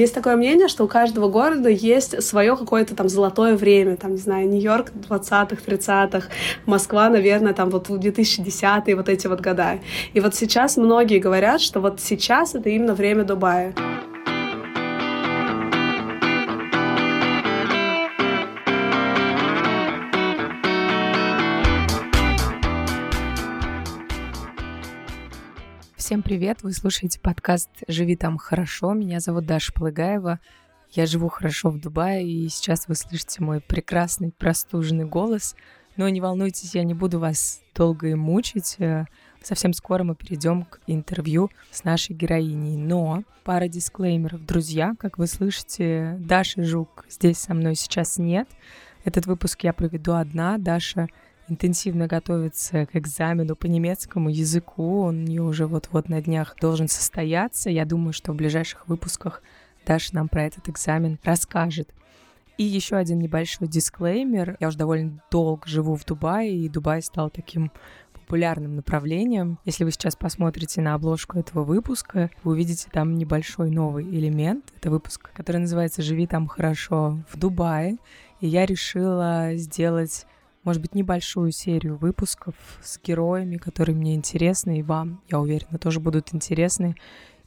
Есть такое мнение, что у каждого города есть свое какое-то там золотое время, там, не знаю, Нью-Йорк 20-х, 30-х, Москва, наверное, там вот 2010-е, вот эти вот года. И вот сейчас многие говорят, что вот сейчас это именно время Дубая. Всем привет! Вы слушаете подкаст «Живи там хорошо». Меня зовут Даша Полыгаева. Я живу хорошо в Дубае, и сейчас вы слышите мой прекрасный простуженный голос. Но не волнуйтесь, я не буду вас долго и мучить. Э, совсем скоро мы перейдем к интервью с нашей героиней. Но пара дисклеймеров. Друзья, как вы слышите, Даша Жук здесь со мной сейчас нет. Этот выпуск я проведу одна. Даша интенсивно готовится к экзамену по немецкому языку. Он у нее уже вот-вот на днях должен состояться. Я думаю, что в ближайших выпусках Даша нам про этот экзамен расскажет. И еще один небольшой дисклеймер. Я уже довольно долго живу в Дубае, и Дубай стал таким популярным направлением. Если вы сейчас посмотрите на обложку этого выпуска, вы увидите там небольшой новый элемент. Это выпуск, который называется «Живи там хорошо в Дубае». И я решила сделать может быть, небольшую серию выпусков с героями, которые мне интересны, и вам, я уверена, тоже будут интересны,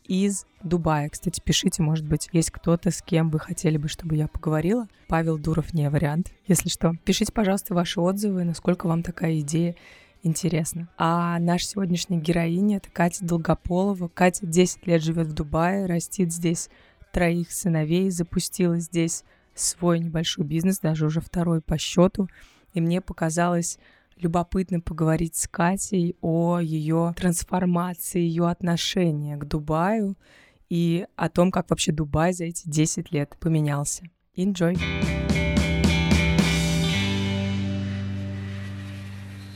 из Дубая. Кстати, пишите, может быть, есть кто-то, с кем вы хотели бы, чтобы я поговорила. Павел Дуров не вариант, если что. Пишите, пожалуйста, ваши отзывы, насколько вам такая идея интересна. А наша сегодняшняя героиня — это Катя Долгополова. Катя 10 лет живет в Дубае, растит здесь троих сыновей, запустила здесь свой небольшой бизнес, даже уже второй по счету и мне показалось любопытно поговорить с Катей о ее трансформации, ее отношения к Дубаю и о том, как вообще Дубай за эти 10 лет поменялся. Enjoy!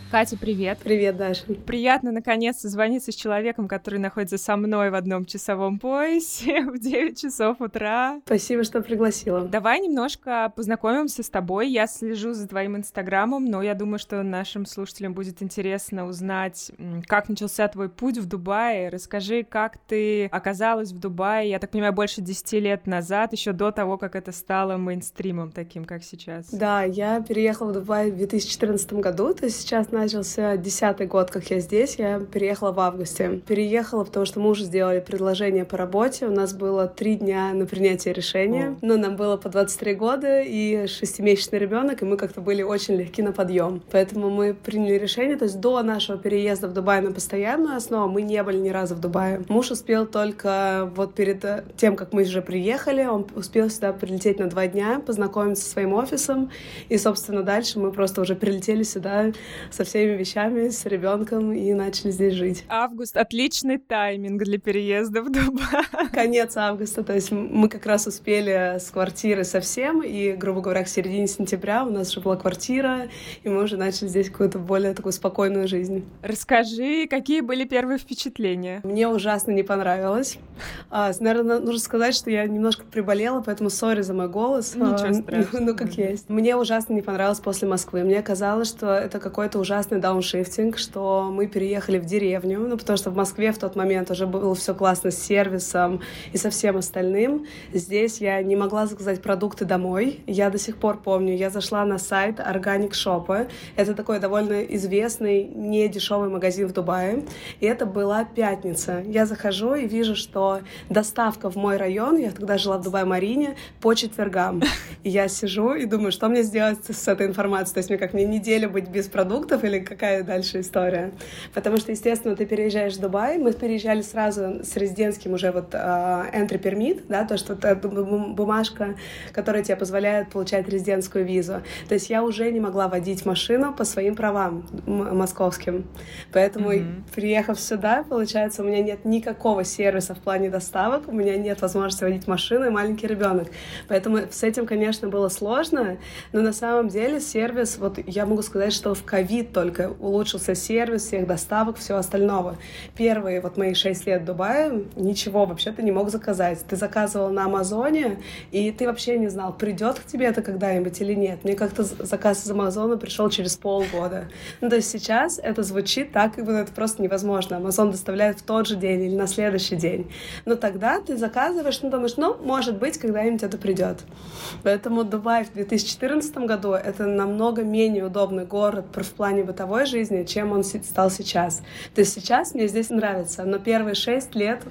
Катя, привет. Привет, Даша. Приятно, наконец, созвониться с человеком, который находится со мной в одном часовом поясе в 9 часов утра. Спасибо, что пригласила. Давай немножко познакомимся с тобой. Я слежу за твоим инстаграмом, но я думаю, что нашим слушателям будет интересно узнать, как начался твой путь в Дубае. Расскажи, как ты оказалась в Дубае, я так понимаю, больше 10 лет назад, еще до того, как это стало мейнстримом таким, как сейчас. Да, я переехала в Дубай в 2014 году, то есть сейчас начался десятый год, как я здесь. Я переехала в августе. Переехала, потому что мы уже сделали предложение по работе. У нас было три дня на принятие решения. Но нам было по 23 года и шестимесячный ребенок, и мы как-то были очень легки на подъем. Поэтому мы приняли решение. То есть до нашего переезда в Дубай на постоянную основу мы не были ни разу в Дубае. Муж успел только вот перед тем, как мы уже приехали, он успел сюда прилететь на два дня, познакомиться со своим офисом. И, собственно, дальше мы просто уже прилетели сюда со всеми вещами, с ребенком и начали здесь жить. Август — отличный тайминг для переезда в Дубай. Конец августа, то есть мы как раз успели с квартиры совсем, и, грубо говоря, к середине сентября у нас уже была квартира, и мы уже начали здесь какую-то более такую спокойную жизнь. Расскажи, какие были первые впечатления? Мне ужасно не понравилось. А, наверное, нужно сказать, что я немножко приболела, поэтому сори за мой голос. Ничего а, страшного. Ну, как есть. Мне ужасно не понравилось после Москвы. Мне казалось, что это какой-то ужасный ужасный дауншифтинг, что мы переехали в деревню, ну, потому что в Москве в тот момент уже было все классно с сервисом и со всем остальным. Здесь я не могла заказать продукты домой. Я до сих пор помню, я зашла на сайт Organic Shop. Это такой довольно известный, не дешевый магазин в Дубае. И это была пятница. Я захожу и вижу, что доставка в мой район, я тогда жила в Дубае-Марине, по четвергам. И я сижу и думаю, что мне сделать с этой информацией? То есть мне как мне неделю быть без продуктов или какая дальше история. Потому что, естественно, ты переезжаешь в Дубай, мы переезжали сразу с резидентским уже вот uh, entry permit, да, то, что это бумажка, которая тебе позволяет получать резидентскую визу. То есть я уже не могла водить машину по своим правам московским. Поэтому, mm-hmm. приехав сюда, получается, у меня нет никакого сервиса в плане доставок, у меня нет возможности водить машину и маленький ребенок. Поэтому с этим, конечно, было сложно, но на самом деле сервис, вот я могу сказать, что в ковид только. Улучшился сервис всех доставок, всего остального. Первые вот мои шесть лет в Дубае ничего вообще ты не мог заказать. Ты заказывал на Амазоне, и ты вообще не знал, придет к тебе это когда-нибудь или нет. Мне как-то заказ из Амазона пришел через полгода. Ну, то есть сейчас это звучит так, как будто это просто невозможно. Амазон доставляет в тот же день или на следующий день. Но тогда ты заказываешь, ну, думаешь, ну, может быть, когда-нибудь это придет. Поэтому Дубай в 2014 году — это намного менее удобный город в плане бытовой жизни, чем он стал сейчас. То есть сейчас мне здесь нравится, но первые шесть лет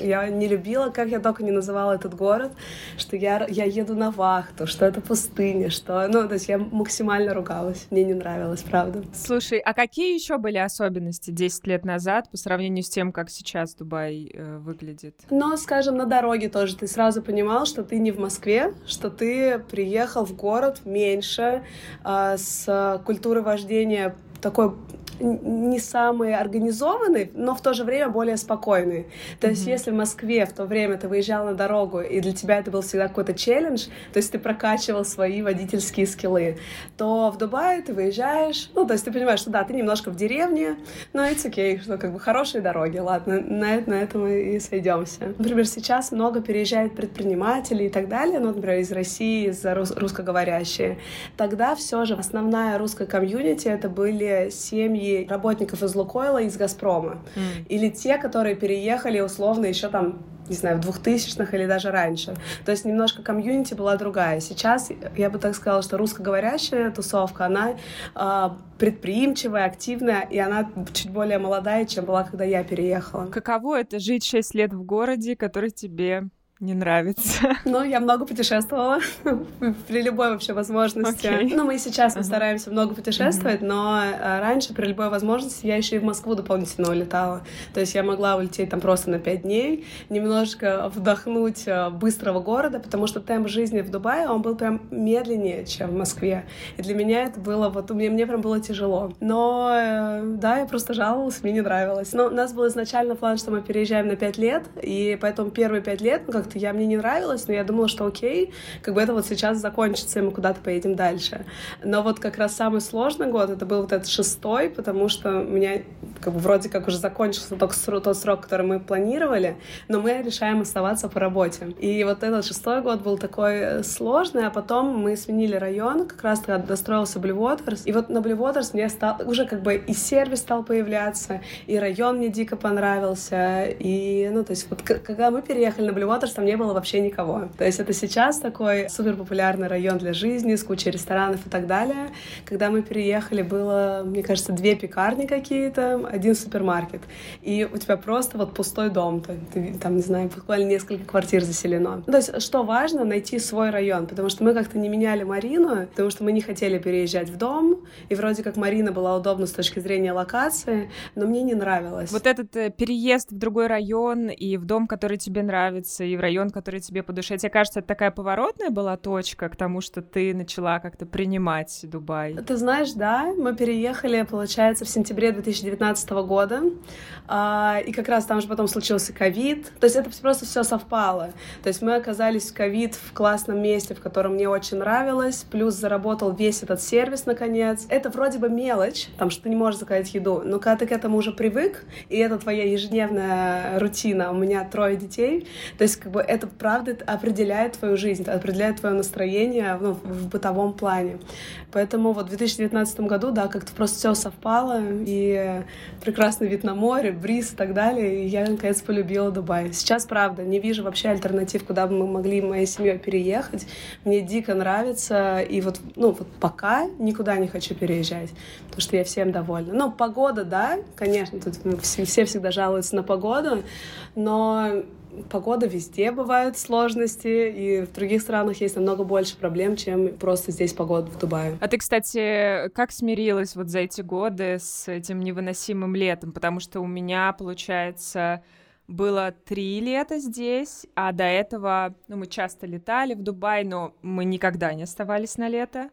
я не любила, как я только не называла этот город, что я, я еду на вахту, что это пустыня, что... Ну, то есть я максимально ругалась. Мне не нравилось, правда. Слушай, а какие еще были особенности 10 лет назад по сравнению с тем, как сейчас Дубай э, выглядит? Ну, скажем, на дороге тоже ты сразу понимал, что ты не в Москве, что ты приехал в город меньше, э, с культурой вождения такой не самые организованные, но в то же время более спокойные. То mm-hmm. есть, если в Москве в то время ты выезжал на дорогу, и для тебя это был всегда какой-то челлендж, то есть ты прокачивал свои водительские скиллы, то в Дубае ты выезжаешь, ну, то есть ты понимаешь, что да, ты немножко в деревне, но it's okay, что как бы хорошие дороги, ладно, на, на этом мы и сойдемся. Например, сейчас много переезжает предпринимателей и так далее, ну, например, из России, из рус- русскоговорящие. Тогда все же основная русская комьюнити это были семьи семьи работников из Лукойла и из Газпрома. Mm. Или те, которые переехали условно еще там не знаю, в двухтысячных или даже раньше. То есть немножко комьюнити была другая. Сейчас я бы так сказала, что русскоговорящая тусовка, она э, предприимчивая, активная, и она чуть более молодая, чем была, когда я переехала. Каково это жить шесть лет в городе, который тебе не нравится? Ну, я много путешествовала при любой вообще возможности. Okay. Ну, мы сейчас uh-huh. стараемся много путешествовать, uh-huh. но а, раньше при любой возможности я еще и в Москву дополнительно улетала. То есть я могла улететь там просто на пять дней, немножко вдохнуть а, быстрого города, потому что темп жизни в Дубае, он был прям медленнее, чем в Москве. И для меня это было вот, мне, мне прям было тяжело. Но, э, да, я просто жаловалась, мне не нравилось. Но у нас был изначально план, что мы переезжаем на пять лет, и поэтому первые пять лет, ну, как-то я мне не нравилось, но я думала, что окей, как бы это вот сейчас закончится, и мы куда-то поедем дальше. Но вот как раз самый сложный год, это был вот этот шестой, потому что у меня как бы вроде как уже закончился только тот срок, который мы планировали, но мы решаем оставаться по работе. И вот этот шестой год был такой э, сложный, а потом мы сменили район, как раз тогда достроился Waters, и вот на Waters мне стал, уже как бы и сервис стал появляться, и район мне дико понравился, и, ну, то есть вот когда мы переехали на Waters, там не было вообще никого. То есть это сейчас такой супер популярный район для жизни с кучей ресторанов и так далее. Когда мы переехали, было, мне кажется, две пекарни какие-то, один супермаркет. И у тебя просто вот пустой дом. Ты, ты, там, не знаю, буквально несколько квартир заселено. То есть что важно, найти свой район, потому что мы как-то не меняли Марину, потому что мы не хотели переезжать в дом, и вроде как Марина была удобна с точки зрения локации, но мне не нравилось. Вот этот э, переезд в другой район и в дом, который тебе нравится, и в район, который тебе по душе. Тебе кажется, это такая поворотная была точка к тому, что ты начала как-то принимать Дубай? Ты знаешь, да, мы переехали, получается, в сентябре 2019 года, а, и как раз там же потом случился ковид, то есть это просто все совпало. То есть мы оказались в ковид в классном месте, в котором мне очень нравилось, плюс заработал весь этот сервис, наконец. Это вроде бы мелочь, там, что ты не можешь заказать еду, но когда ты к этому уже привык, и это твоя ежедневная рутина, у меня трое детей, то есть как бы это правда определяет твою жизнь, определяет твое настроение ну, в бытовом плане. Поэтому вот в 2019 году, да, как-то просто все совпало, и прекрасный вид на море, бриз и так далее, и я, наконец, полюбила Дубай. Сейчас, правда, не вижу вообще альтернатив, куда бы мы могли моей семьей переехать. Мне дико нравится, и вот, ну, вот пока никуда не хочу переезжать, потому что я всем довольна. Ну, погода, да, конечно, тут все, все всегда жалуются на погоду, но погода везде бывают сложности, и в других странах есть намного больше проблем, чем просто здесь погода в Дубае. А ты, кстати, как смирилась вот за эти годы с этим невыносимым летом? Потому что у меня, получается, было три лета здесь, а до этого, ну, мы часто летали в Дубай, но мы никогда не оставались на лето.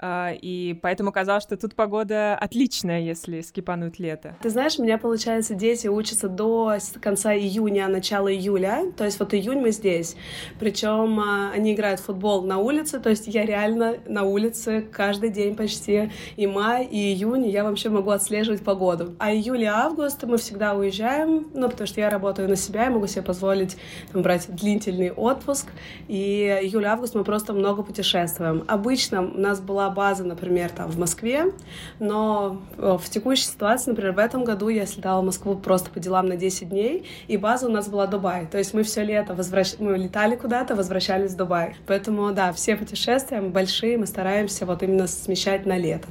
А, и поэтому казалось, что тут погода отличная, если скипануть лето. Ты знаешь, у меня, получается, дети учатся до конца июня, начала июля, то есть вот июнь мы здесь. Причем а, они играют в футбол на улице, то есть я реально на улице каждый день почти. И май, и июнь я вообще могу отслеживать погоду. А июль и август мы всегда уезжаем, ну, потому что я работаю на себя, я могу себе позволить там, брать длительный отпуск. И июль-август мы просто много путешествуем. Обычно у нас была база, например, там в Москве, но э, в текущей ситуации, например, в этом году я слетала в Москву просто по делам на 10 дней, и база у нас была Дубай. То есть мы все лето возвращ... мы летали куда-то, возвращались в Дубай. Поэтому, да, все путешествия большие мы стараемся вот именно смещать на лето.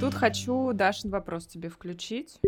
Тут хочу Дашин вопрос тебе включить.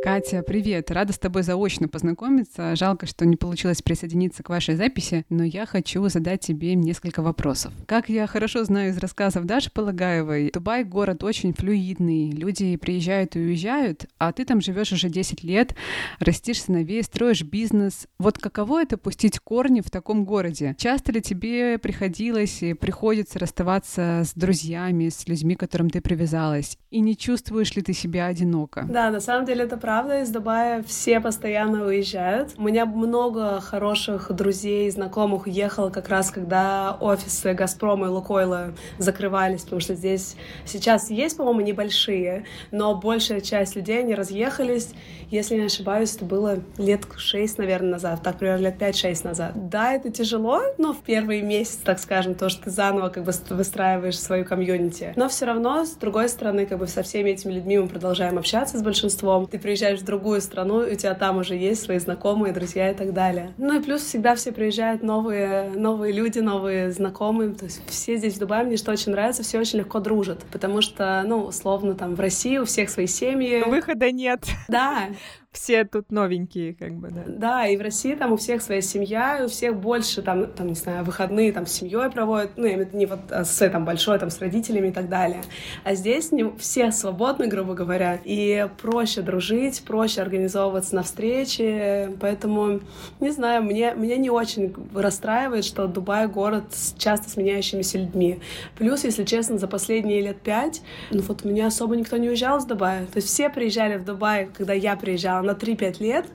Катя, привет! Рада с тобой заочно познакомиться. Жалко, что не получилось присоединиться к вашей записи, но я хочу задать тебе несколько вопросов. Как я хорошо знаю из рассказов Даши Полагаевой, Дубай — город очень флюидный, люди приезжают и уезжают, а ты там живешь уже 10 лет, растишь сыновей, строишь бизнес. Вот каково это пустить корни в таком городе? Часто ли тебе приходилось и приходится расставаться с друзьями, с людьми, к которым ты привязалась? И не чувствуешь ли ты себя одиноко? Да, на самом деле это правда, из Дубая все постоянно уезжают. У меня много хороших друзей, знакомых уехало как раз, когда офисы Газпрома и Лукойла закрывались, потому что здесь сейчас есть, по-моему, небольшие, но большая часть людей, они разъехались. Если не ошибаюсь, это было лет шесть, наверное, назад, так, примерно лет пять-шесть назад. Да, это тяжело, но в первый месяц, так скажем, то, что ты заново как бы выстраиваешь свою комьюнити. Но все равно, с другой стороны, как бы со всеми этими людьми мы продолжаем общаться с большинством. Ты приезжаешь приезжаешь в другую страну, и у тебя там уже есть свои знакомые, друзья и так далее. Ну и плюс всегда все приезжают новые, новые люди, новые знакомые. То есть все здесь в Дубае, мне что очень нравится, все очень легко дружат. Потому что, ну, условно, там в России у всех свои семьи. Выхода нет. Да все тут новенькие, как бы, да. Да, и в России там у всех своя семья, и у всех больше там, там не знаю, выходные там с семьей проводят, ну, не вот а с там большой, там, с родителями и так далее. А здесь не, все свободны, грубо говоря, и проще дружить, проще организовываться на встречи, поэтому, не знаю, мне, меня не очень расстраивает, что Дубай — город с часто сменяющимися людьми. Плюс, если честно, за последние лет пять, ну, вот у меня особо никто не уезжал из Дубая. То есть все приезжали в Дубай, когда я приезжала, на 3-5 лет,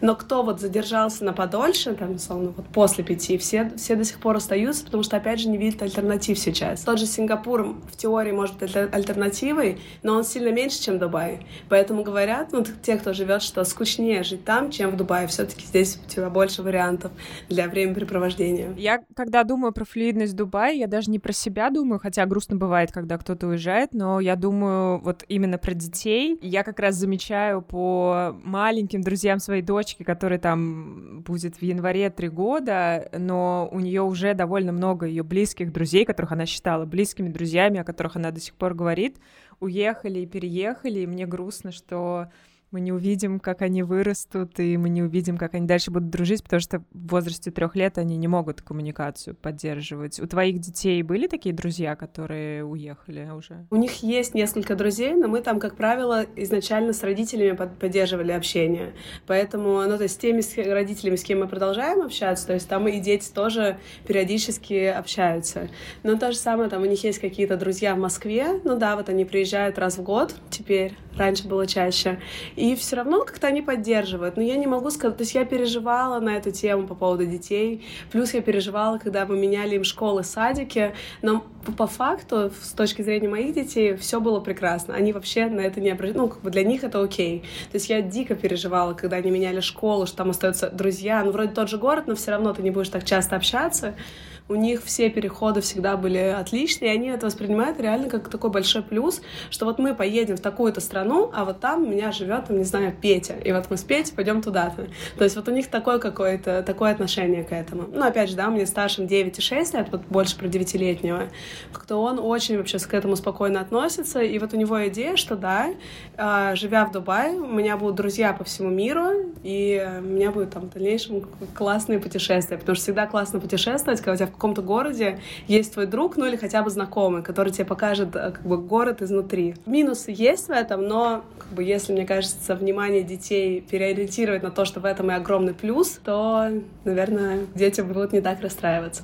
но кто вот задержался на подольше, там, условно, вот после пяти, все, все до сих пор остаются, потому что, опять же, не видят альтернатив сейчас. Тот же Сингапур в теории может быть альтернативой, но он сильно меньше, чем Дубай. Поэтому говорят, ну, те, кто живет, что скучнее жить там, чем в Дубае. Все-таки здесь у тебя больше вариантов для времяпрепровождения. Я, когда думаю про флюидность Дубая, я даже не про себя думаю, хотя грустно бывает, когда кто-то уезжает, но я думаю вот именно про детей. Я как раз замечаю по маленьким друзьям своей дочки, которой там будет в январе три года, но у нее уже довольно много ее близких друзей, которых она считала близкими друзьями, о которых она до сих пор говорит, уехали и переехали, и мне грустно, что мы не увидим, как они вырастут, и мы не увидим, как они дальше будут дружить, потому что в возрасте трех лет они не могут коммуникацию поддерживать. У твоих детей были такие друзья, которые уехали уже? У них есть несколько друзей, но мы там, как правило, изначально с родителями поддерживали общение. Поэтому, ну, то есть с теми с родителями, с кем мы продолжаем общаться, то есть там и дети тоже периодически общаются. Но то же самое, там у них есть какие-то друзья в Москве, ну да, вот они приезжают раз в год теперь, раньше было чаще. И все равно как-то они поддерживают. Но я не могу сказать, то есть я переживала на эту тему по поводу детей, плюс я переживала, когда мы меняли им школы, садики, но по факту, с точки зрения моих детей, все было прекрасно. Они вообще на это не обращали, ну, как бы для них это окей. То есть я дико переживала, когда они меняли школу, что там остаются друзья, ну, вроде тот же город, но все равно ты не будешь так часто общаться у них все переходы всегда были отличные, и они это воспринимают реально как такой большой плюс, что вот мы поедем в такую-то страну, а вот там у меня живет, там, не знаю, Петя, и вот мы с Петей пойдем туда-то. То есть вот у них такое какое-то, такое отношение к этому. Ну, опять же, да, мне старшим 9 и 6 лет, вот больше про девятилетнего, как-то он очень вообще к этому спокойно относится, и вот у него идея, что да, а, живя в Дубае, у меня будут друзья по всему миру, и у меня будет там в дальнейшем классные путешествия, потому что всегда классно путешествовать, когда у тебя в каком-то городе есть твой друг, ну или хотя бы знакомый, который тебе покажет э, как бы город изнутри. Минусы есть в этом, но как бы если, мне кажется, внимание детей переориентировать на то, что в этом и огромный плюс, то, наверное, дети будут не так расстраиваться.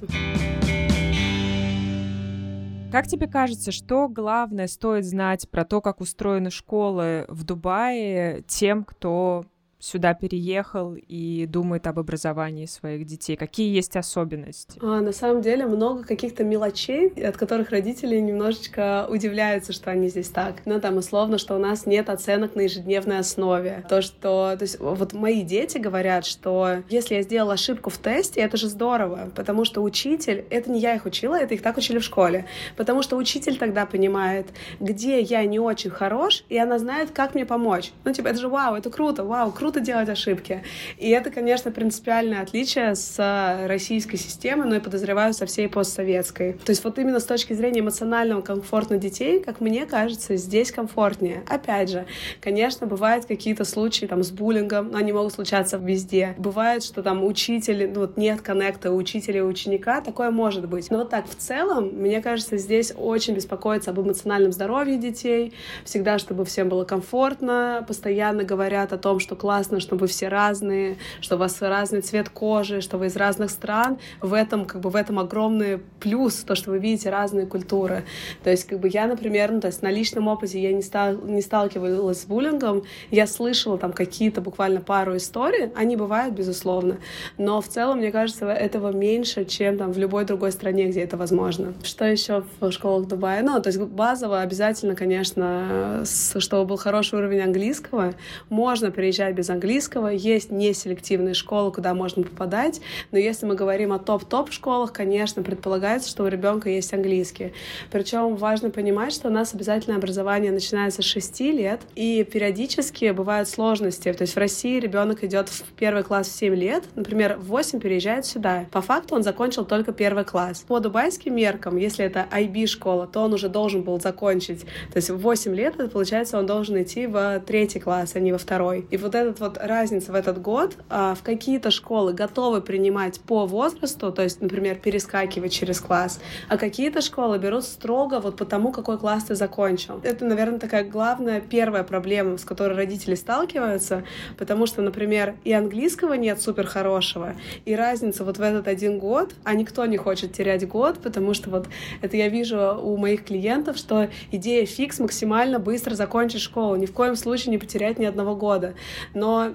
Как тебе кажется, что главное стоит знать про то, как устроены школы в Дубае тем, кто сюда переехал и думает об образовании своих детей? Какие есть особенности? А, на самом деле много каких-то мелочей, от которых родители немножечко удивляются, что они здесь так. Ну, там, условно, что у нас нет оценок на ежедневной основе. То, что... То есть вот мои дети говорят, что если я сделала ошибку в тесте, это же здорово, потому что учитель... Это не я их учила, это их так учили в школе. Потому что учитель тогда понимает, где я не очень хорош, и она знает, как мне помочь. Ну, типа, это же вау, это круто, вау, круто круто делать ошибки. И это, конечно, принципиальное отличие с российской системой, но и подозреваю со всей постсоветской. То есть вот именно с точки зрения эмоционального комфорта детей, как мне кажется, здесь комфортнее. Опять же, конечно, бывают какие-то случаи там с буллингом, но они могут случаться везде. Бывает, что там учитель, ну вот нет коннекта учителя и ученика, такое может быть. Но вот так в целом, мне кажется, здесь очень беспокоиться об эмоциональном здоровье детей, всегда, чтобы всем было комфортно, постоянно говорят о том, что класс классно, что вы все разные, что у вас разный цвет кожи, что вы из разных стран. В этом, как бы, в этом огромный плюс, то, что вы видите разные культуры. То есть, как бы, я, например, ну, то есть на личном опыте я не, стал, не сталкивалась с буллингом, я слышала там какие-то буквально пару историй, они бывают, безусловно, но в целом, мне кажется, этого меньше, чем там в любой другой стране, где это возможно. Что еще в школах Дубая? Ну, то есть базово обязательно, конечно, чтобы был хороший уровень английского. Можно приезжать без английского. Есть неселективные школы, куда можно попадать, но если мы говорим о топ-топ школах, конечно, предполагается, что у ребенка есть английский. Причем важно понимать, что у нас обязательное образование начинается с 6 лет, и периодически бывают сложности. То есть в России ребенок идет в первый класс в 7 лет, например, в 8 переезжает сюда. По факту он закончил только первый класс. По дубайским меркам, если это IB-школа, то он уже должен был закончить. То есть в 8 лет, это получается, он должен идти в третий класс, а не во второй. И вот этот вот разница в этот год. А, в какие-то школы готовы принимать по возрасту, то есть, например, перескакивать через класс, а какие-то школы берут строго вот по тому, какой класс ты закончил. Это, наверное, такая главная первая проблема, с которой родители сталкиваются, потому что, например, и английского нет супер хорошего, и разница вот в этот один год, а никто не хочет терять год, потому что вот это я вижу у моих клиентов, что идея фикс максимально быстро закончить школу, ни в коем случае не потерять ни одного года. Но но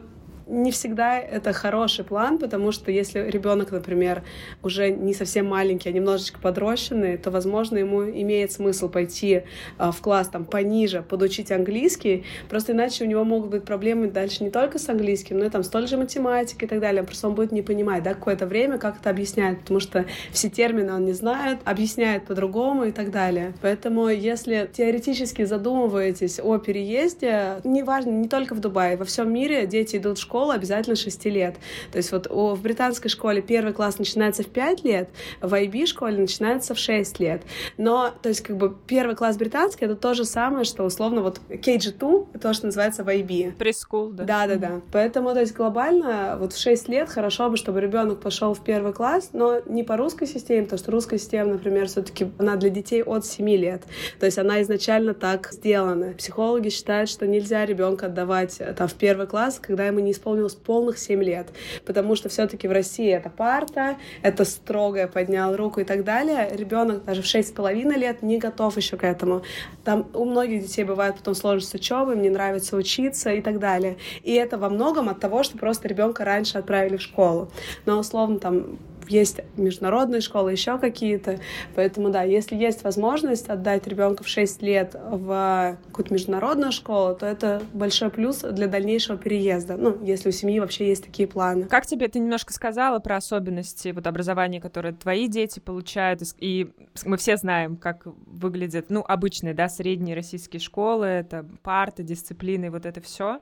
не всегда это хороший план, потому что если ребенок, например, уже не совсем маленький, а немножечко подрощенный, то, возможно, ему имеет смысл пойти а, в класс там пониже, подучить английский, просто иначе у него могут быть проблемы дальше не только с английским, но и там с той же математикой и так далее. Просто он будет не понимать, да, какое-то время, как это объясняет, потому что все термины он не знает, объясняет по-другому и так далее. Поэтому, если теоретически задумываетесь о переезде, неважно, не только в Дубае, во всем мире дети идут в школу, школу обязательно 6 лет. То есть вот в британской школе первый класс начинается в 5 лет, в IB школе начинается в 6 лет. Но, то есть как бы первый класс британский — это то же самое, что условно вот KG2 — это то, что называется в IB. Прескул, да. Да-да-да. Поэтому, то есть глобально вот в 6 лет хорошо бы, чтобы ребенок пошел в первый класс, но не по русской системе, потому что русская система, например, все-таки она для детей от 7 лет. То есть она изначально так сделана. Психологи считают, что нельзя ребенка отдавать э, там в первый класс, когда ему не исполнилось исполнилось полных 7 лет, потому что все-таки в России это парта, это строгое поднял руку и так далее. Ребенок даже в 6,5 лет не готов еще к этому. Там у многих детей бывает потом сложность учебы, им не нравится учиться и так далее. И это во многом от того, что просто ребенка раньше отправили в школу. Но условно там есть международные школы, еще какие-то. Поэтому, да, если есть возможность отдать ребенка в 6 лет в какую-то международную школу, то это большой плюс для дальнейшего переезда. Ну, если у семьи вообще есть такие планы. Как тебе ты немножко сказала про особенности вот образования, которые твои дети получают, и мы все знаем, как выглядят, ну, обычные, да, средние российские школы, это парты, дисциплины, вот это все.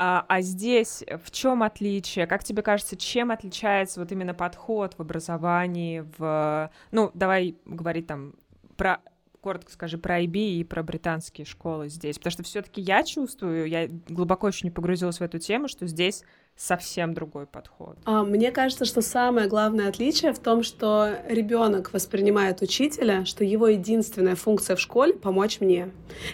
А, а здесь в чем отличие? Как тебе кажется, чем отличается вот именно подход в образовании, в... Ну, давай говорить там про коротко скажи про IB и про британские школы здесь, потому что все-таки я чувствую, я глубоко еще не погрузилась в эту тему, что здесь совсем другой подход? А, мне кажется, что самое главное отличие в том, что ребенок воспринимает учителя, что его единственная функция в школе — помочь мне.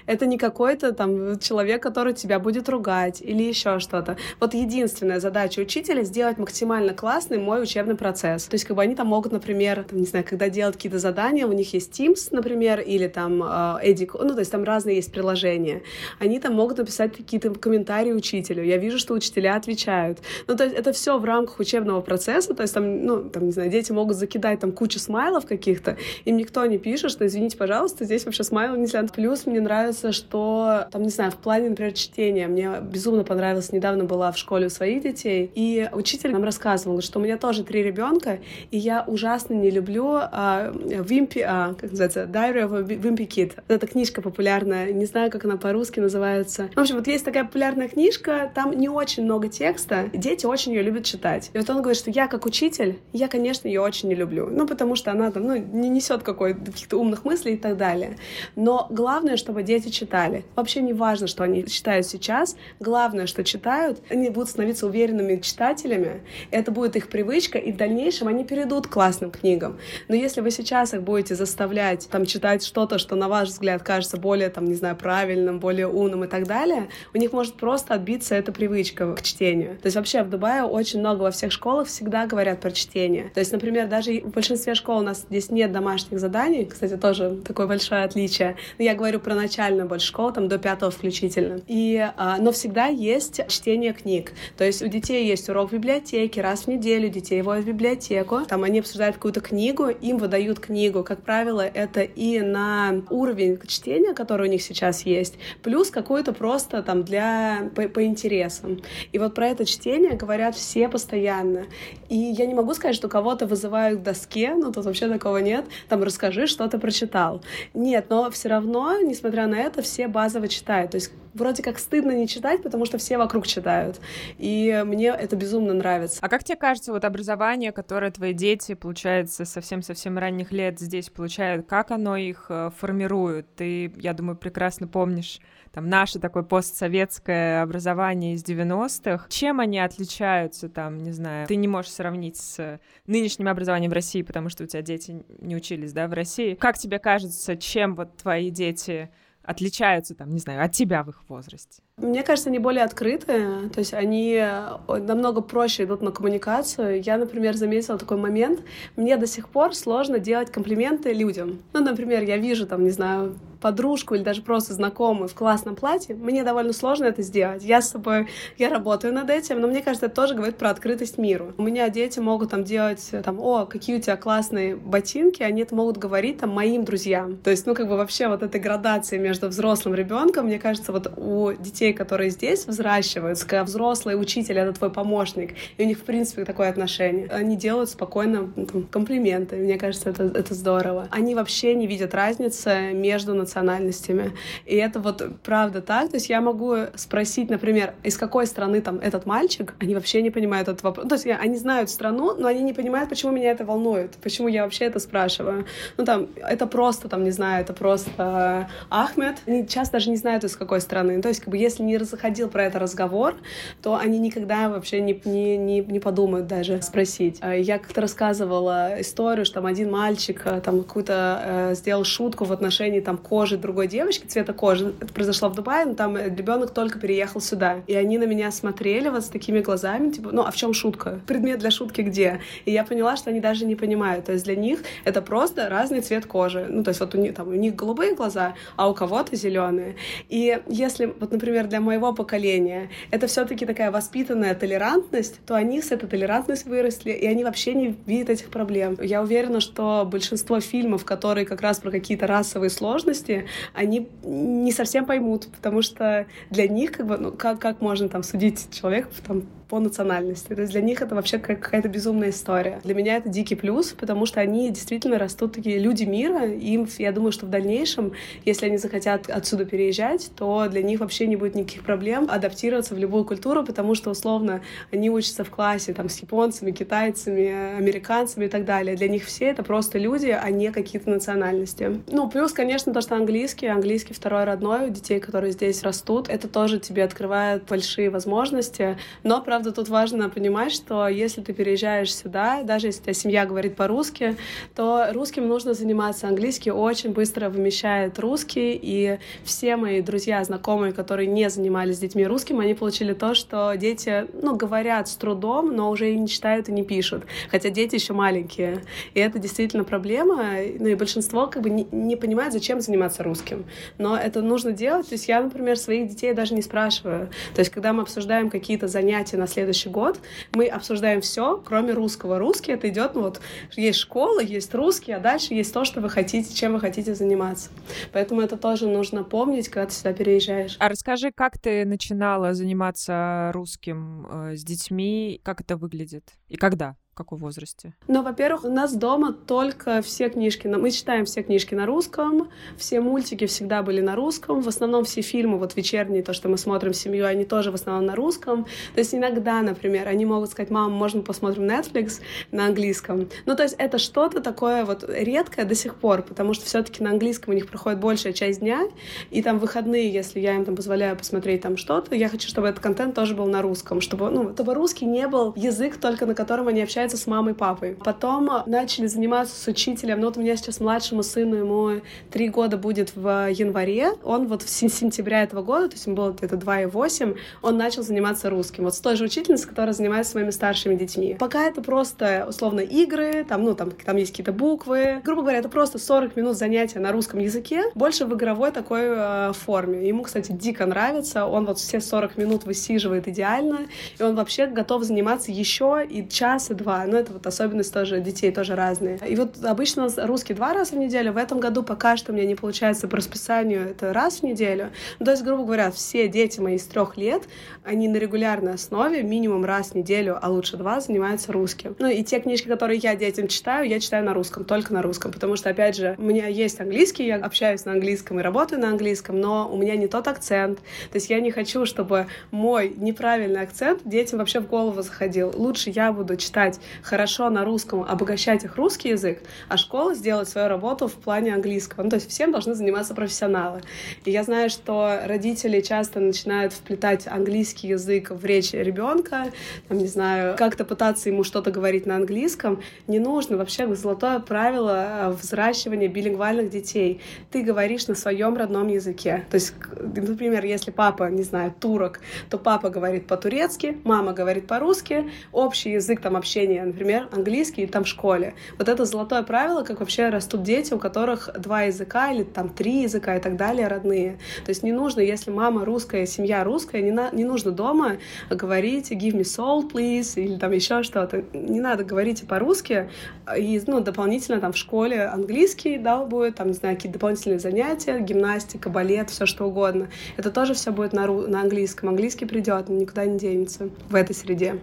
Это не какой-то там человек, который тебя будет ругать или еще что-то. Вот единственная задача учителя — сделать максимально классный мой учебный процесс. То есть как бы они там могут, например, там, не знаю, когда делают какие-то задания, у них есть Teams, например, или там Эдик, ну то есть там разные есть приложения. Они там могут написать какие-то комментарии учителю. Я вижу, что учителя отвечают делают. Ну, то есть это все в рамках учебного процесса, то есть там, ну, там, не знаю, дети могут закидать там кучу смайлов каких-то, им никто не пишет, что, извините, пожалуйста, здесь вообще смайлов нельзя. Плюс мне нравится, что, там, не знаю, в плане, например, чтения, мне безумно понравилось, недавно была в школе у своих детей, и учитель нам рассказывал, что у меня тоже три ребенка, и я ужасно не люблю а, Вимпи, а, как называется, Diary of a Wimpy Kid. Это книжка популярная, не знаю, как она по-русски называется. В общем, вот есть такая популярная книжка, там не очень много текста, дети очень ее любят читать. И вот он говорит, что я как учитель, я, конечно, ее очень не люблю. Ну, потому что она там, ну, не несет каких-то умных мыслей и так далее. Но главное, чтобы дети читали. Вообще не важно, что они читают сейчас. Главное, что читают, они будут становиться уверенными читателями. Это будет их привычка, и в дальнейшем они перейдут к классным книгам. Но если вы сейчас их будете заставлять там читать что-то, что на ваш взгляд кажется более, там, не знаю, правильным, более умным и так далее, у них может просто отбиться эта привычка к чтению. То есть вообще в Дубае очень много во всех школах всегда говорят про чтение. То есть, например, даже в большинстве школ у нас здесь нет домашних заданий, кстати, тоже такое большое отличие. Я говорю про начальную больше школу, там до пятого включительно. И, а, но всегда есть чтение книг. То есть у детей есть урок в библиотеке, раз в неделю детей водят в библиотеку, там они обсуждают какую-то книгу, им выдают книгу. Как правило, это и на уровень чтения, который у них сейчас есть, плюс какую-то просто там для по, по интересам. И вот про это чтения говорят все постоянно. И я не могу сказать, что кого-то вызывают к доске, ну тут вообще такого нет, там расскажи, что ты прочитал. Нет, но все равно, несмотря на это, все базово читают. То есть вроде как стыдно не читать, потому что все вокруг читают. И мне это безумно нравится. А как тебе кажется, вот образование, которое твои дети, получается, совсем-совсем ранних лет здесь получают, как оно их э, формирует? Ты, я думаю, прекрасно помнишь там наше такое постсоветское образование из 90-х, чем они отличаются, там, не знаю, ты не можешь сравнить с нынешним образованием в России, потому что у тебя дети не учились, да, в России. Как тебе кажется, чем вот твои дети отличаются, там, не знаю, от тебя в их возрасте? Мне кажется, они более открытые, то есть они намного проще идут на коммуникацию. Я, например, заметила такой момент. Мне до сих пор сложно делать комплименты людям. Ну, например, я вижу там, не знаю, подружку или даже просто знакомую в классном платье, мне довольно сложно это сделать. Я с собой, я работаю над этим, но мне кажется, это тоже говорит про открытость миру. У меня дети могут там делать, там, о, какие у тебя классные ботинки, они это могут говорить там моим друзьям. То есть, ну, как бы вообще вот эта градация между взрослым ребенком, мне кажется, вот у детей, которые здесь взращиваются, когда взрослый учитель — это твой помощник, и у них, в принципе, такое отношение. Они делают спокойно ну, там, комплименты, мне кажется, это, это здорово. Они вообще не видят разницы между национальными национальностями. И это вот правда так. То есть я могу спросить, например, из какой страны там этот мальчик, они вообще не понимают этот вопрос. То есть они знают страну, но они не понимают, почему меня это волнует, почему я вообще это спрашиваю. Ну там, это просто, там, не знаю, это просто Ахмед. Они часто даже не знают, из какой страны. То есть, как бы, если не заходил про это разговор, то они никогда вообще не, не, не, не подумают даже спросить. А я как-то рассказывала историю, что там один мальчик э, там какую-то э, сделал шутку в отношении там кожи другой девочки, цвета кожи. Это произошло в Дубае, но там ребенок только переехал сюда. И они на меня смотрели вот с такими глазами, типа, ну, а в чем шутка? Предмет для шутки где? И я поняла, что они даже не понимают. То есть для них это просто разный цвет кожи. Ну, то есть вот у них, там, у них голубые глаза, а у кого-то зеленые. И если, вот, например, для моего поколения это все-таки такая воспитанная толерантность, то они с этой толерантностью выросли, и они вообще не видят этих проблем. Я уверена, что большинство фильмов, которые как раз про какие-то расовые сложности, люди, они не совсем поймут, потому что для них, как бы, ну, как, как можно там судить человека там, по национальности. То есть для них это вообще какая-то безумная история. Для меня это дикий плюс, потому что они действительно растут такие люди мира. Им, я думаю, что в дальнейшем, если они захотят отсюда переезжать, то для них вообще не будет никаких проблем адаптироваться в любую культуру, потому что, условно, они учатся в классе там с японцами, китайцами, американцами и так далее. Для них все это просто люди, а не какие-то национальности. Ну, плюс, конечно, то, что английский, английский второй родной у детей, которые здесь растут, это тоже тебе открывает большие возможности. Но, правда, правда, тут важно понимать, что если ты переезжаешь сюда, даже если твоя семья говорит по-русски, то русским нужно заниматься. Английский очень быстро вымещает русский, и все мои друзья, знакомые, которые не занимались с детьми русским, они получили то, что дети, ну, говорят с трудом, но уже и не читают и не пишут, хотя дети еще маленькие. И это действительно проблема, ну и большинство как бы не, не понимает, зачем заниматься русским. Но это нужно делать. То есть я, например, своих детей даже не спрашиваю. То есть когда мы обсуждаем какие-то занятия на следующий год, мы обсуждаем все, кроме русского. Русский это идет, ну вот, есть школа, есть русский, а дальше есть то, что вы хотите, чем вы хотите заниматься. Поэтому это тоже нужно помнить, когда ты сюда переезжаешь. А расскажи, как ты начинала заниматься русским э, с детьми, как это выглядит и когда? В каком возрасте? Ну, во-первых, у нас дома только все книжки, мы читаем все книжки на русском, все мультики всегда были на русском, в основном все фильмы, вот вечерние, то, что мы смотрим с семьей, они тоже в основном на русском. То есть иногда, например, они могут сказать, мама, можно посмотрим Netflix на английском. Ну, то есть это что-то такое вот редкое до сих пор, потому что все-таки на английском у них проходит большая часть дня, и там выходные, если я им там позволяю посмотреть там что-то, я хочу, чтобы этот контент тоже был на русском, чтобы, ну, чтобы русский не был язык только на котором они общаются общается с мамой и папой. Потом начали заниматься с учителем. Ну вот у меня сейчас младшему сыну, ему три года будет в январе. Он вот в сентябре этого года, то есть ему было где-то 2,8, он начал заниматься русским. Вот с той же учительницей, которая занимается с моими старшими детьми. Пока это просто, условно, игры, там, ну, там, там есть какие-то буквы. Грубо говоря, это просто 40 минут занятия на русском языке, больше в игровой такой э, форме. Ему, кстати, дико нравится. Он вот все 40 минут высиживает идеально, и он вообще готов заниматься еще и час, и два два. Ну, это вот особенность тоже детей тоже разные. И вот обычно русский два раза в неделю. В этом году пока что у меня не получается по расписанию это раз в неделю. Ну, то есть, грубо говоря, все дети мои с трех лет, они на регулярной основе минимум раз в неделю, а лучше два, занимаются русским. Ну, и те книжки, которые я детям читаю, я читаю на русском, только на русском, потому что, опять же, у меня есть английский, я общаюсь на английском и работаю на английском, но у меня не тот акцент. То есть я не хочу, чтобы мой неправильный акцент детям вообще в голову заходил. Лучше я буду читать хорошо на русском, обогащать их русский язык, а школа сделать свою работу в плане английского. Ну, то есть всем должны заниматься профессионалы. И я знаю, что родители часто начинают вплетать английский язык в речь ребенка, там, не знаю, как-то пытаться ему что-то говорить на английском. Не нужно. Вообще золотое правило э, взращивания билингвальных детей. Ты говоришь на своем родном языке. То есть, например, если папа, не знаю, турок, то папа говорит по-турецки, мама говорит по-русски, общий язык там общения обучения, например, английский там в школе. Вот это золотое правило, как вообще растут дети, у которых два языка или там три языка и так далее родные. То есть не нужно, если мама русская, семья русская, не, на, не нужно дома говорить give me salt, please, или там еще что-то. Не надо говорить по-русски, и, ну, дополнительно там в школе английский, да, будет, там, не знаю, какие-то дополнительные занятия, гимнастика, балет, все что угодно. Это тоже все будет на, на английском. Английский придет, никуда не денется в этой среде.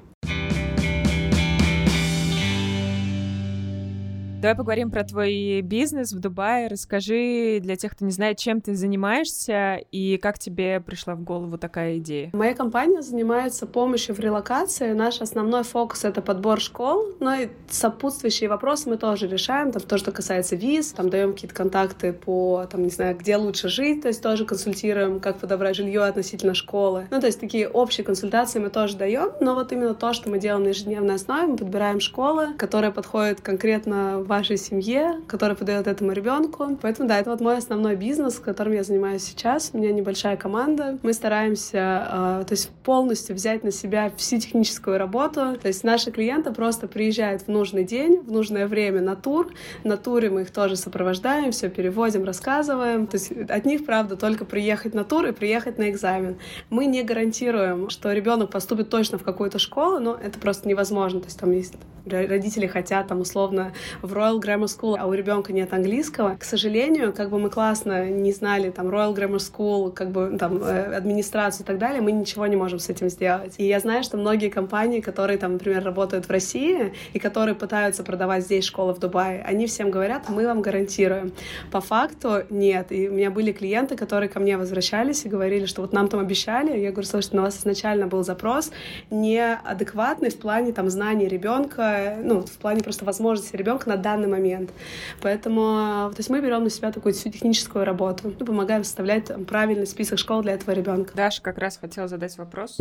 Давай поговорим про твой бизнес в Дубае. Расскажи для тех, кто не знает, чем ты занимаешься и как тебе пришла в голову такая идея. Моя компания занимается помощью в релокации. Наш основной фокус — это подбор школ, но и сопутствующие вопросы мы тоже решаем. Там то, что касается виз, там даем какие-то контакты по, там, не знаю, где лучше жить, то есть тоже консультируем, как подобрать жилье относительно школы. Ну, то есть такие общие консультации мы тоже даем, но вот именно то, что мы делаем на ежедневной основе, мы подбираем школы, которые подходят конкретно вашей семье, которая подает этому ребенку. Поэтому, да, это вот мой основной бизнес, которым я занимаюсь сейчас. У меня небольшая команда. Мы стараемся, э, то есть полностью взять на себя всю техническую работу. То есть наши клиенты просто приезжают в нужный день, в нужное время на тур. На туре мы их тоже сопровождаем, все переводим, рассказываем. То есть от них, правда, только приехать на тур и приехать на экзамен. Мы не гарантируем, что ребенок поступит точно в какую-то школу, но это просто невозможно. То есть там есть родители хотят там условно в Royal Grammar School, а у ребенка нет английского. К сожалению, как бы мы классно не знали там Royal Grammar School, как бы там э, администрацию и так далее, мы ничего не можем с этим сделать. И я знаю, что многие компании, которые там, например, работают в России и которые пытаются продавать здесь школы в Дубае, они всем говорят, мы вам гарантируем. По факту нет. И у меня были клиенты, которые ко мне возвращались и говорили, что вот нам там обещали. Я говорю, слушайте, у нас изначально был запрос неадекватный в плане там знаний ребенка, ну, в плане просто возможности ребенка на данный момент. Поэтому, то есть мы берем на себя такую всю техническую работу, ну, помогаем составлять правильный список школ для этого ребенка. Даша как раз хотела задать вопрос.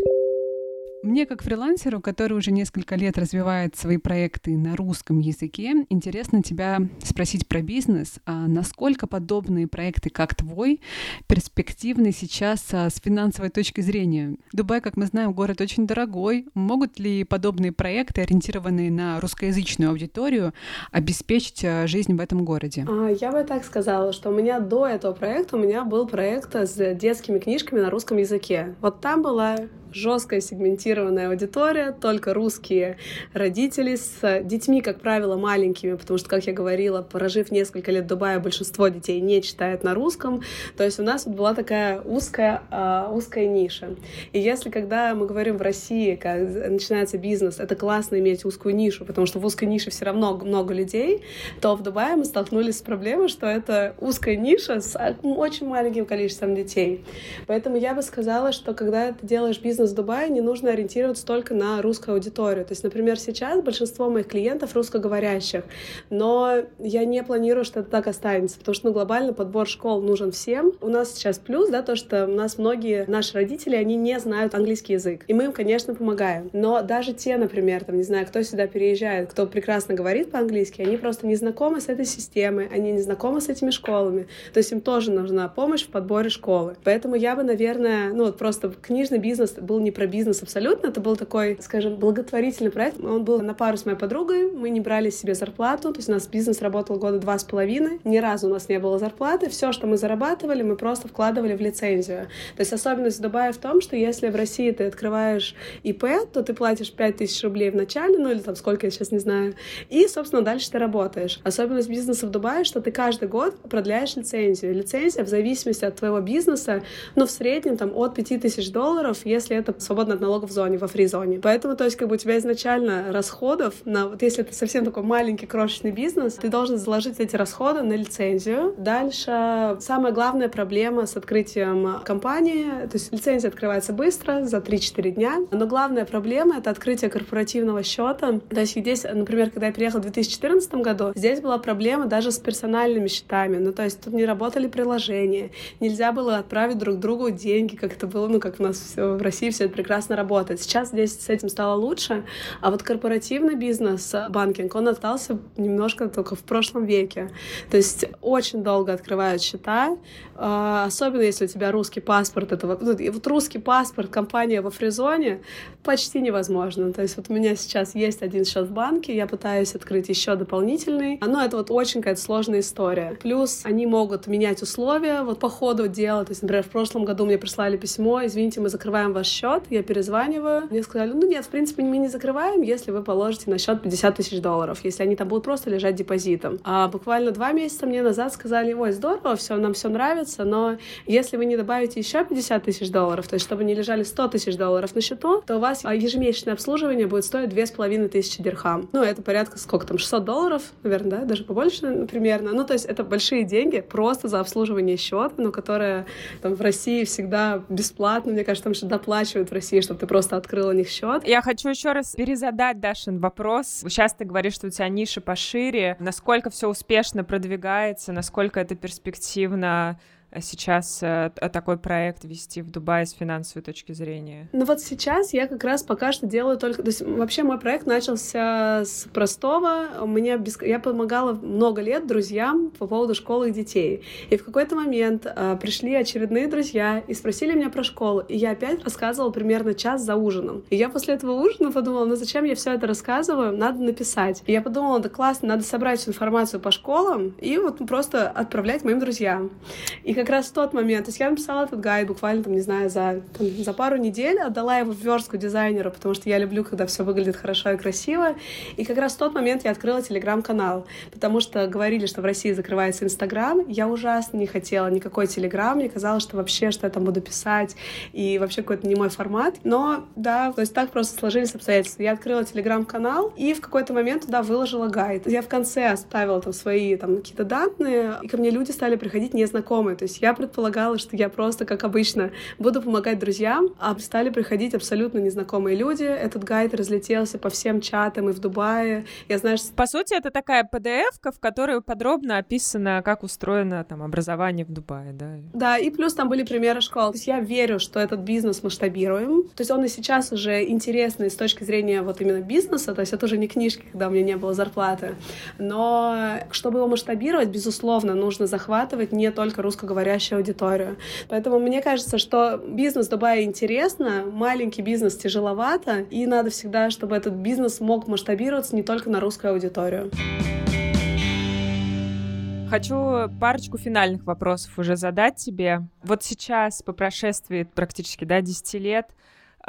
Мне, как фрилансеру, который уже несколько лет развивает свои проекты на русском языке, интересно тебя спросить про бизнес. А насколько подобные проекты, как твой, перспективны сейчас а, с финансовой точки зрения? Дубай, как мы знаем, город очень дорогой. Могут ли подобные проекты, ориентированные на русскоязычную аудиторию, обеспечить а, жизнь в этом городе? А, я бы так сказала, что у меня до этого проекта у меня был проект с детскими книжками на русском языке. Вот там была жесткая сегментированная аудитория, только русские родители с детьми, как правило, маленькими, потому что, как я говорила, прожив несколько лет в Дубае, большинство детей не читает на русском. То есть у нас вот была такая узкая, uh, узкая ниша. И если когда мы говорим в России, как начинается бизнес, это классно иметь узкую нишу, потому что в узкой нише все равно много людей, то в Дубае мы столкнулись с проблемой, что это узкая ниша с очень маленьким количеством детей. Поэтому я бы сказала, что когда ты делаешь бизнес в Дубае не нужно ориентироваться только на русскую аудиторию. То есть, например, сейчас большинство моих клиентов русскоговорящих, но я не планирую, что это так останется, потому что ну, глобально подбор школ нужен всем. У нас сейчас плюс, да, то, что у нас многие наши родители, они не знают английский язык, и мы им, конечно, помогаем. Но даже те, например, там, не знаю, кто сюда переезжает, кто прекрасно говорит по-английски, они просто не знакомы с этой системой, они не знакомы с этими школами. То есть им тоже нужна помощь в подборе школы. Поэтому я бы, наверное, ну вот просто книжный бизнес был не про бизнес абсолютно, это был такой, скажем, благотворительный проект. Он был на пару с моей подругой, мы не брали себе зарплату, то есть у нас бизнес работал года два с половиной, ни разу у нас не было зарплаты, все, что мы зарабатывали, мы просто вкладывали в лицензию. То есть особенность Дубая в том, что если в России ты открываешь ИП, то ты платишь 5000 рублей в начале, ну или там сколько, я сейчас не знаю, и, собственно, дальше ты работаешь. Особенность бизнеса в Дубае, что ты каждый год продляешь лицензию. Лицензия в зависимости от твоего бизнеса, ну, в среднем там от 5000 долларов, если это свободно от налогов зоне, во фри-зоне. Поэтому, то есть, как бы у тебя изначально расходов на, вот если это совсем такой маленький крошечный бизнес, ты должен заложить эти расходы на лицензию. Дальше самая главная проблема с открытием компании, то есть лицензия открывается быстро, за 3-4 дня, но главная проблема — это открытие корпоративного счета. То есть здесь, например, когда я приехала в 2014 году, здесь была проблема даже с персональными счетами, ну то есть тут не работали приложения, нельзя было отправить друг другу деньги, как это было, ну как у нас все в России все это прекрасно работает. Сейчас здесь с этим стало лучше, а вот корпоративный бизнес, банкинг, он остался немножко только в прошлом веке. То есть очень долго открывают счета, а, особенно если у тебя русский паспорт. Это вот, вот русский паспорт, компания во Фризоне почти невозможно. То есть вот у меня сейчас есть один счет в банке, я пытаюсь открыть еще дополнительный, но это вот очень какая-то сложная история. Плюс они могут менять условия вот по ходу дела. То есть, например, в прошлом году мне прислали письмо, извините, мы закрываем ваш счет, я перезваниваю, мне сказали, ну нет, в принципе, мы не закрываем, если вы положите на счет 50 тысяч долларов, если они там будут просто лежать депозитом. А буквально два месяца мне назад сказали, ой, здорово, все, нам все нравится, но если вы не добавите еще 50 тысяч долларов, то есть чтобы не лежали 100 тысяч долларов на счету, то у вас ежемесячное обслуживание будет стоить две с половиной тысячи дирхам. Ну, это порядка сколько там, 600 долларов, наверное, да, даже побольше примерно. Ну, то есть это большие деньги просто за обслуживание счета, но которое там в России всегда бесплатно, мне кажется, там что доплачивают в России, чтобы ты просто открыла у них счет. Я хочу еще раз перезадать Дашин вопрос. Сейчас ты говоришь, что у тебя ниша пошире. Насколько все успешно продвигается, насколько это перспективно сейчас э, такой проект вести в Дубае с финансовой точки зрения? Ну вот сейчас я как раз пока что делаю только... То есть вообще мой проект начался с простого. Меня без... Я помогала много лет друзьям по поводу школы и детей. И в какой-то момент а, пришли очередные друзья и спросили меня про школу. И я опять рассказывала примерно час за ужином. И я после этого ужина подумала, ну зачем я все это рассказываю? Надо написать. И я подумала, да классно, надо собрать всю информацию по школам и вот просто отправлять моим друзьям. И как раз тот момент, то есть я написала этот гайд буквально, там, не знаю, за, там, за пару недель, отдала его в верстку дизайнеру, потому что я люблю, когда все выглядит хорошо и красиво. И как раз в тот момент я открыла телеграм-канал, потому что говорили, что в России закрывается Инстаграм. Я ужасно не хотела никакой телеграм, мне казалось, что вообще, что я там буду писать, и вообще какой-то не мой формат. Но, да, то есть так просто сложились обстоятельства. Я открыла телеграм-канал и в какой-то момент туда выложила гайд. Я в конце оставила там свои там какие-то данные, и ко мне люди стали приходить незнакомые. То есть есть я предполагала, что я просто, как обычно, буду помогать друзьям, а стали приходить абсолютно незнакомые люди. Этот гайд разлетелся по всем чатам и в Дубае. Я знаю, что... По сути, это такая PDF, в которой подробно описано, как устроено там образование в Дубае, да? Да, и плюс там были примеры школ. То есть я верю, что этот бизнес масштабируем. То есть он и сейчас уже интересный с точки зрения вот именно бизнеса, то есть это уже не книжки, когда у меня не было зарплаты. Но чтобы его масштабировать, безусловно, нужно захватывать не только русскоговорящую аудиторию. Поэтому мне кажется, что бизнес Дубая интересно, маленький бизнес тяжеловато, и надо всегда, чтобы этот бизнес мог масштабироваться не только на русскую аудиторию. Хочу парочку финальных вопросов уже задать тебе. Вот сейчас, по прошествии практически да, 10 лет,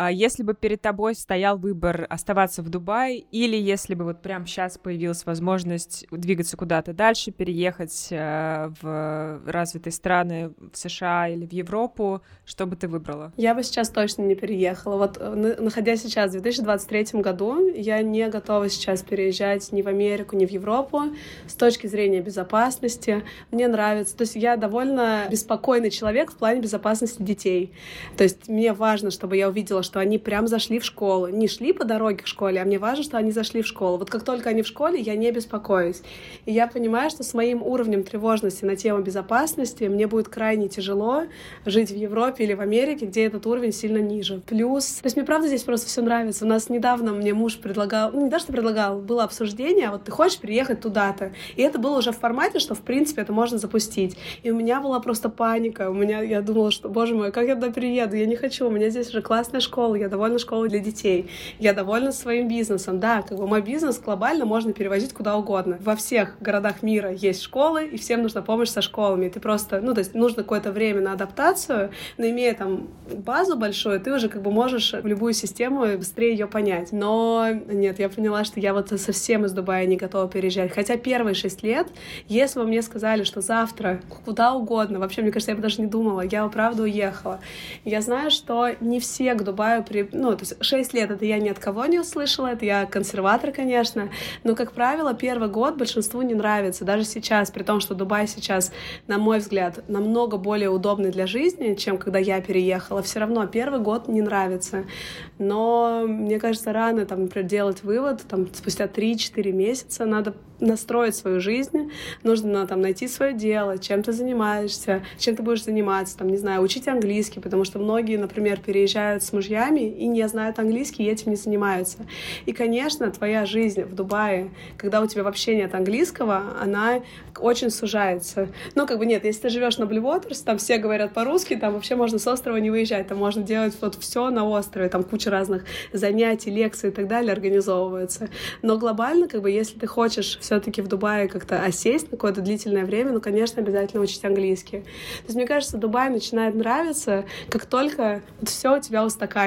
если бы перед тобой стоял выбор оставаться в Дубае, или если бы вот прямо сейчас появилась возможность двигаться куда-то дальше, переехать э, в развитые страны, в США или в Европу, что бы ты выбрала? Я бы сейчас точно не переехала. Вот э, находясь сейчас в 2023 году, я не готова сейчас переезжать ни в Америку, ни в Европу с точки зрения безопасности. Мне нравится. То есть я довольно беспокойный человек в плане безопасности детей. То есть мне важно, чтобы я увидела что они прям зашли в школу. Не шли по дороге к школе, а мне важно, что они зашли в школу. Вот как только они в школе, я не беспокоюсь. И я понимаю, что с моим уровнем тревожности на тему безопасности мне будет крайне тяжело жить в Европе или в Америке, где этот уровень сильно ниже. Плюс, то есть мне правда здесь просто все нравится. У нас недавно мне муж предлагал, ну не даже что предлагал, было обсуждение, а вот ты хочешь приехать туда-то. И это было уже в формате, что в принципе это можно запустить. И у меня была просто паника. У меня, я думала, что, боже мой, как я туда приеду? Я не хочу, у меня здесь уже классная школа школы, я довольна школой для детей, я довольна своим бизнесом. Да, как бы мой бизнес глобально можно перевозить куда угодно. Во всех городах мира есть школы, и всем нужна помощь со школами. ты просто, ну, то есть нужно какое-то время на адаптацию, но имея там базу большую, ты уже как бы можешь в любую систему быстрее ее понять. Но нет, я поняла, что я вот совсем из Дубая не готова переезжать. Хотя первые шесть лет, если бы мне сказали, что завтра куда угодно, вообще, мне кажется, я бы даже не думала, я бы правда уехала. Я знаю, что не все к Дубаю Дубаю при... Ну, то есть 6 лет это я ни от кого не услышала, это я консерватор, конечно, но, как правило, первый год большинству не нравится, даже сейчас, при том, что Дубай сейчас, на мой взгляд, намного более удобный для жизни, чем когда я переехала, все равно первый год не нравится. Но, мне кажется, рано, там, например, делать вывод, там, спустя 3-4 месяца надо настроить свою жизнь, нужно там найти свое дело, чем ты занимаешься, чем ты будешь заниматься, там, не знаю, учить английский, потому что многие, например, переезжают с мужьями и не знают английский, и этим не занимаются. И, конечно, твоя жизнь в Дубае, когда у тебя вообще нет английского, она очень сужается. Ну, как бы нет, если ты живешь на Блювотерс, там все говорят по-русски, там вообще можно с острова не выезжать, там можно делать вот все на острове, там куча разных занятий, лекций и так далее организовывается. Но глобально, как бы, если ты хочешь все-таки в Дубае как-то осесть на какое-то длительное время, ну, конечно, обязательно учить английский. То есть, мне кажется, Дубай начинает нравиться, как только все у тебя устаканивается.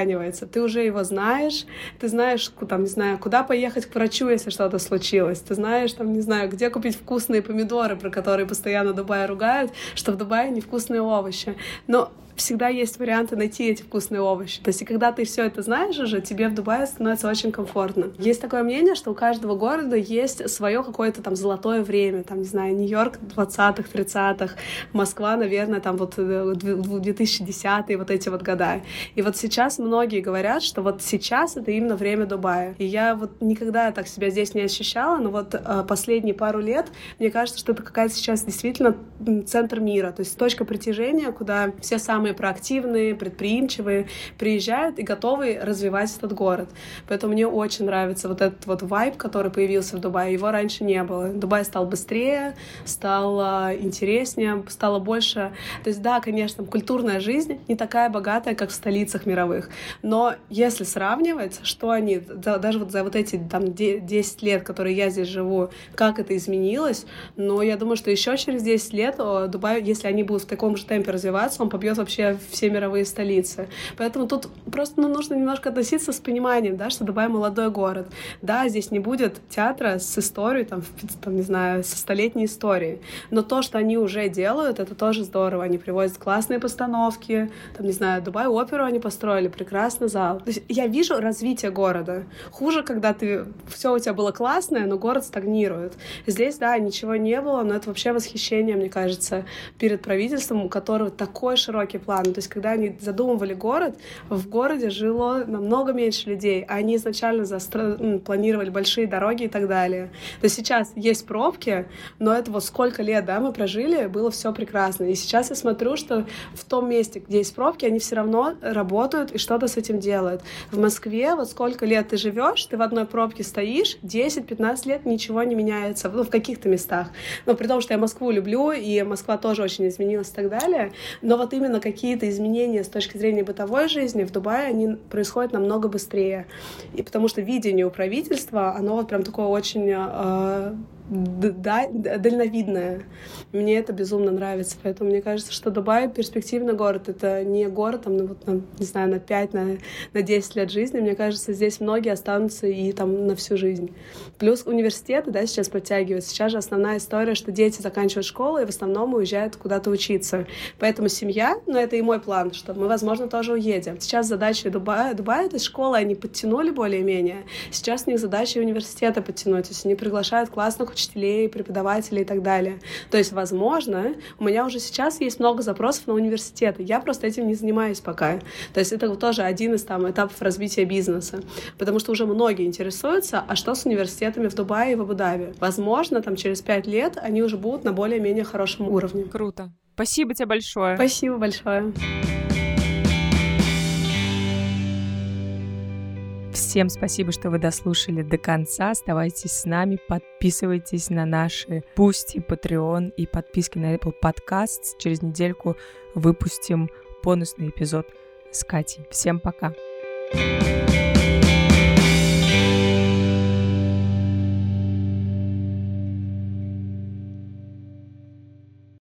Ты уже его знаешь, ты знаешь, там, не знаю, куда поехать к врачу, если что-то случилось. Ты знаешь, там, не знаю, где купить вкусные помидоры, про которые постоянно Дубай ругают, что в Дубае невкусные овощи. Но всегда есть варианты найти эти вкусные овощи. То есть, и когда ты все это знаешь уже, тебе в Дубае становится очень комфортно. Есть такое мнение, что у каждого города есть свое какое-то там золотое время. Там, не знаю, Нью-Йорк 20-х, 30-х, Москва, наверное, там вот 2010-е, вот эти вот года. И вот сейчас многие говорят, что вот сейчас это именно время Дубая. И я вот никогда так себя здесь не ощущала, но вот э, последние пару лет мне кажется, что это какая-то сейчас действительно центр мира, то есть точка притяжения, куда все самые самые проактивные, предприимчивые приезжают и готовы развивать этот город. Поэтому мне очень нравится вот этот вот вайб, который появился в Дубае. Его раньше не было. Дубай стал быстрее, стал интереснее, стало больше... То есть да, конечно, культурная жизнь не такая богатая, как в столицах мировых. Но если сравнивать, что они, даже вот за вот эти там 10 лет, которые я здесь живу, как это изменилось, но я думаю, что еще через 10 лет Дубай, если они будут в таком же темпе развиваться, он побьет вообще вообще все мировые столицы. Поэтому тут просто ну, нужно немножко относиться с пониманием, да, что Дубай молодой город. Да, здесь не будет театра с историей, там, там, не знаю, со столетней историей. Но то, что они уже делают, это тоже здорово. Они привозят классные постановки, там, не знаю, Дубай оперу они построили, прекрасный зал. То есть я вижу развитие города. Хуже, когда ты все у тебя было классное, но город стагнирует. Здесь, да, ничего не было, но это вообще восхищение, мне кажется, перед правительством, у которого такой широкий план. То есть, когда они задумывали город, в городе жило намного меньше людей, а они изначально застро... планировали большие дороги и так далее. То есть сейчас есть пробки, но это вот сколько лет, да, мы прожили, было все прекрасно. И сейчас я смотрю, что в том месте, где есть пробки, они все равно работают и что-то с этим делают. В Москве вот сколько лет ты живешь, ты в одной пробке стоишь, 10-15 лет ничего не меняется, ну, в каких-то местах. Но при том, что я Москву люблю, и Москва тоже очень изменилась и так далее, но вот именно какие-то изменения с точки зрения бытовой жизни в Дубае, они происходят намного быстрее. И потому что видение у правительства, оно вот прям такое очень э, да, дальновидная. Мне это безумно нравится. Поэтому мне кажется, что Дубай перспективный город. Это не город, там, ну, вот, там, не знаю, на 5, на, на 10 лет жизни. Мне кажется, здесь многие останутся и там на всю жизнь. Плюс университеты, да, сейчас подтягивают. Сейчас же основная история, что дети заканчивают школу и в основном уезжают куда-то учиться. Поэтому семья, ну, это и мой план, что мы, возможно, тоже уедем. Сейчас задача Дубая, Дубая это школа, они подтянули более-менее. Сейчас у них задача университета подтянуть. То есть они приглашают классных учителей, преподавателей и так далее. То есть, возможно, у меня уже сейчас есть много запросов на университеты. Я просто этим не занимаюсь пока. То есть это тоже один из там этапов развития бизнеса. Потому что уже многие интересуются, а что с университетами в Дубае и в Абу-Даби? Возможно, там через пять лет они уже будут на более-менее хорошем уровне. Круто. Спасибо тебе большое. Спасибо большое. Всем спасибо, что вы дослушали до конца. Оставайтесь с нами, подписывайтесь на наши Пусти, Patreon и подписки на Apple Podcasts. Через недельку выпустим бонусный эпизод с Катей. Всем пока! thank you